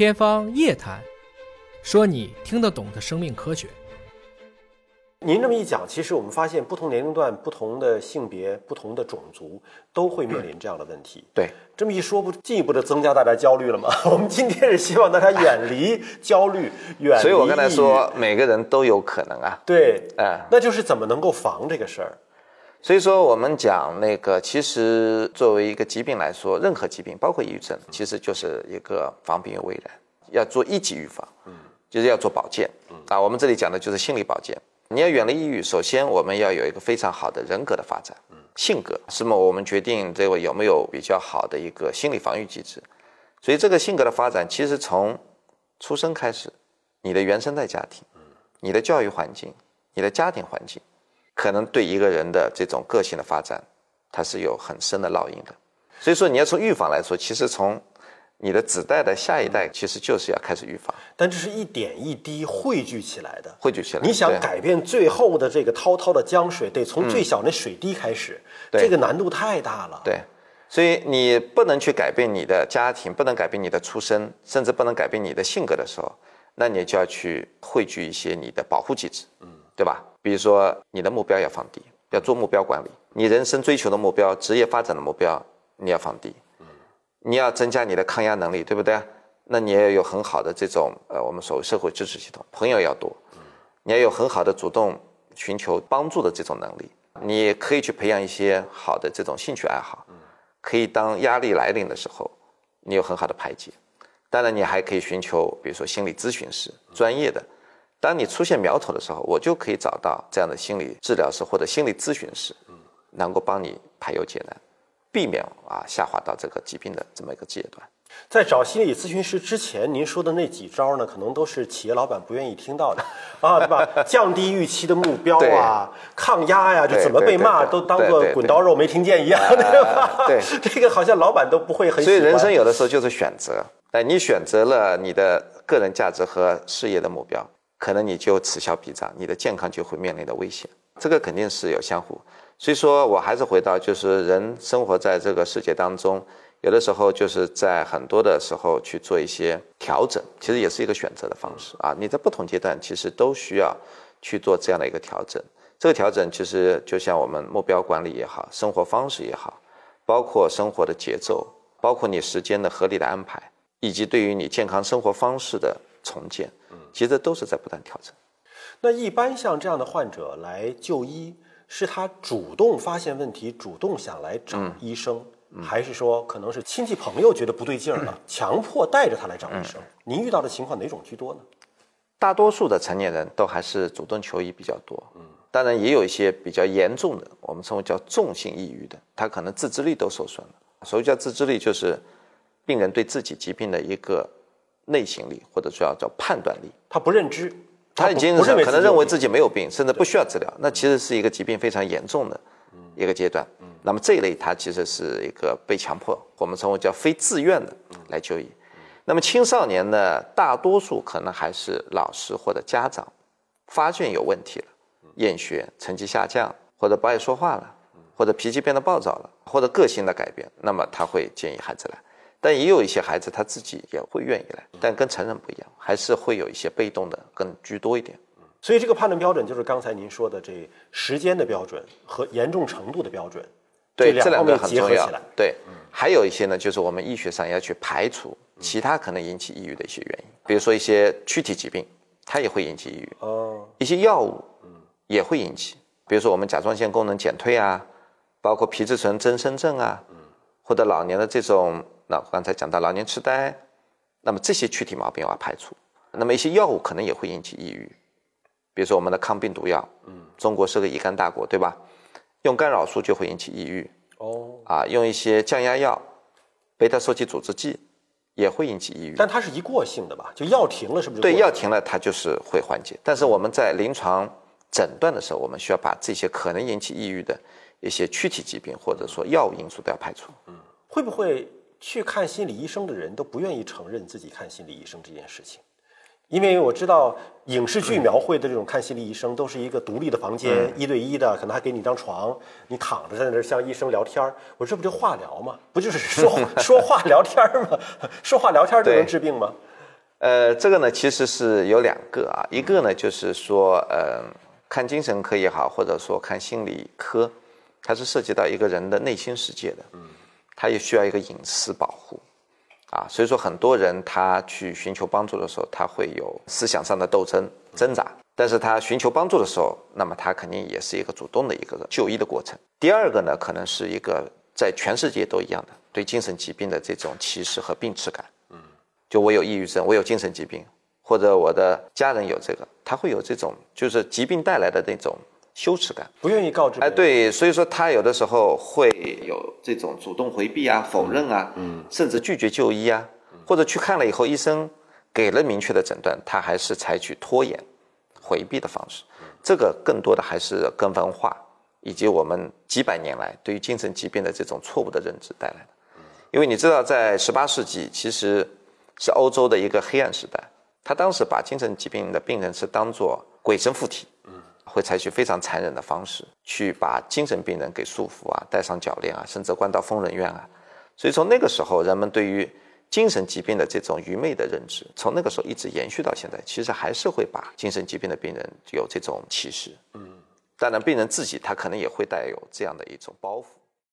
天方夜谭，说你听得懂的生命科学。您这么一讲，其实我们发现，不同年龄段、不同的性别、不同的种族，都会面临这样的问题。对，这么一说，不进一步的增加大家焦虑了吗？我们今天是希望大家远离焦虑，远离。所以我刚才说，每个人都有可能啊。对，嗯，那就是怎么能够防这个事儿？所以说，我们讲那个，其实作为一个疾病来说，任何疾病，包括抑郁症，其实就是一个防病于未然，要做一级预防，嗯，就是要做保健，嗯啊，我们这里讲的就是心理保健。你要远离抑郁，首先我们要有一个非常好的人格的发展，嗯，性格是么？我们决定这个有没有比较好的一个心理防御机制。所以这个性格的发展，其实从出生开始，你的原生态家庭，嗯，你的教育环境，你的家庭环境。可能对一个人的这种个性的发展，它是有很深的烙印的。所以说，你要从预防来说，其实从你的子代的下一代，其实就是要开始预防。但这是一点一滴汇聚起来的，汇聚起来。你想改变最后的这个滔滔的江水，得从最小那水滴开始，这个难度太大了。对，所以你不能去改变你的家庭，不能改变你的出身，甚至不能改变你的性格的时候，那你就要去汇聚一些你的保护机制，嗯，对吧？比如说，你的目标要放低，要做目标管理。你人生追求的目标、职业发展的目标，你要放低。你要增加你的抗压能力，对不对？那你要有很好的这种呃，我们所谓社会支持系统，朋友要多。你要有很好的主动寻求帮助的这种能力。你可以去培养一些好的这种兴趣爱好，可以当压力来临的时候，你有很好的排解。当然，你还可以寻求，比如说心理咨询师，专业的。当你出现苗头的时候，我就可以找到这样的心理治疗师或者心理咨询师，嗯能够帮你排忧解难，避免啊下滑到这个疾病的这么一个阶段。在找心理咨询师之前，您说的那几招呢，可能都是企业老板不愿意听到的啊，对吧？降低预期的目标啊，抗压呀，就怎么被骂都当做滚刀肉没听见一样，对吧？对，这个好像老板都不会很。所以人生有的时候就是选择，哎，你选择了你的个人价值和事业的目标。可能你就此消彼长，你的健康就会面临的危险，这个肯定是有相互。所以说我还是回到，就是人生活在这个世界当中，有的时候就是在很多的时候去做一些调整，其实也是一个选择的方式啊。你在不同阶段其实都需要去做这样的一个调整。这个调整其实就像我们目标管理也好，生活方式也好，包括生活的节奏，包括你时间的合理的安排，以及对于你健康生活方式的重建。其实都是在不断调整。那一般像这样的患者来就医，是他主动发现问题，主动想来找医生，还是说可能是亲戚朋友觉得不对劲儿了，强迫带着他来找医生？您遇到的情况哪种居多呢？大多数的成年人都还是主动求医比较多。嗯，当然也有一些比较严重的，我们称为叫重性抑郁的，他可能自制力都受损了。所谓叫自制力，就是病人对自己疾病的一个。内省力或者说要叫判断力，他不认知，他已经可能认为自己没有病，甚至不需要治疗，那其实是一个疾病非常严重的一个阶段。那么这一类他其实是一个被强迫，我们称为叫非自愿的来就医。那么青少年呢，大多数可能还是老师或者家长发现有问题了，厌学、成绩下降，或者不爱说话了，或者脾气变得暴躁了，或者个性的改变，那么他会建议孩子来。但也有一些孩子他自己也会愿意来，但跟成人不一样，还是会有一些被动的更居多一点。所以这个判断标准就是刚才您说的这时间的标准和严重程度的标准，对这两个很重要。对，还有一些呢，就是我们医学上要去排除其他可能引起抑郁的一些原因，比如说一些躯体疾病，它也会引起抑郁。哦。一些药物，嗯，也会引起，比如说我们甲状腺功能减退啊，包括皮质醇增生症啊，嗯，或者老年的这种。那刚才讲到老年痴呆，那么这些躯体毛病要排除。那么一些药物可能也会引起抑郁，比如说我们的抗病毒药，嗯，中国是个乙肝大国，对吧？用干扰素就会引起抑郁。哦，啊，用一些降压药，贝塔受体阻滞剂也会引起抑郁。但它是一过性的吧？就药停了是不是？对，药停了它就是会缓解。但是我们在临床诊断的时候，我们需要把这些可能引起抑郁的一些躯体疾病或者说药物因素都要排除。嗯，会不会？去看心理医生的人都不愿意承认自己看心理医生这件事情，因为我知道影视剧描绘的这种看心理医生都是一个独立的房间，一对一的，可能还给你一张床，你躺着在那儿向医生聊天儿。我这不就化疗吗？不就是说 说话聊天吗？说话聊天就能治病吗？呃，这个呢其实是有两个啊，一个呢就是说，呃，看精神科也好，或者说看心理科，它是涉及到一个人的内心世界的，嗯，他也需要一个隐私保护，啊，所以说很多人他去寻求帮助的时候，他会有思想上的斗争挣扎，但是他寻求帮助的时候，那么他肯定也是一个主动的一个就医的过程。第二个呢，可能是一个在全世界都一样的对精神疾病的这种歧视和病耻感。嗯就我有抑郁症，我有精神疾病，或者我的家人有这个，他会有这种就是疾病带来的那种羞耻感，不愿意告知。哎，对，所以说他有的时候会有这种主动回避啊、否认啊，嗯，甚至拒绝就医啊，或者去看了以后，医生给了明确的诊断，他还是采取拖延、回避的方式。这个更多的还是跟文化以及我们几百年来对于精神疾病的这种错误的认知带来的。因为你知道，在十八世纪，其实。是欧洲的一个黑暗时代，他当时把精神疾病的病人是当做鬼神附体，嗯，会采取非常残忍的方式去把精神病人给束缚啊，戴上脚链啊，甚至关到疯人院啊。所以从那个时候，人们对于精神疾病的这种愚昧的认知，从那个时候一直延续到现在，其实还是会把精神疾病的病人有这种歧视，嗯，当然病人自己他可能也会带有这样的一种包袱。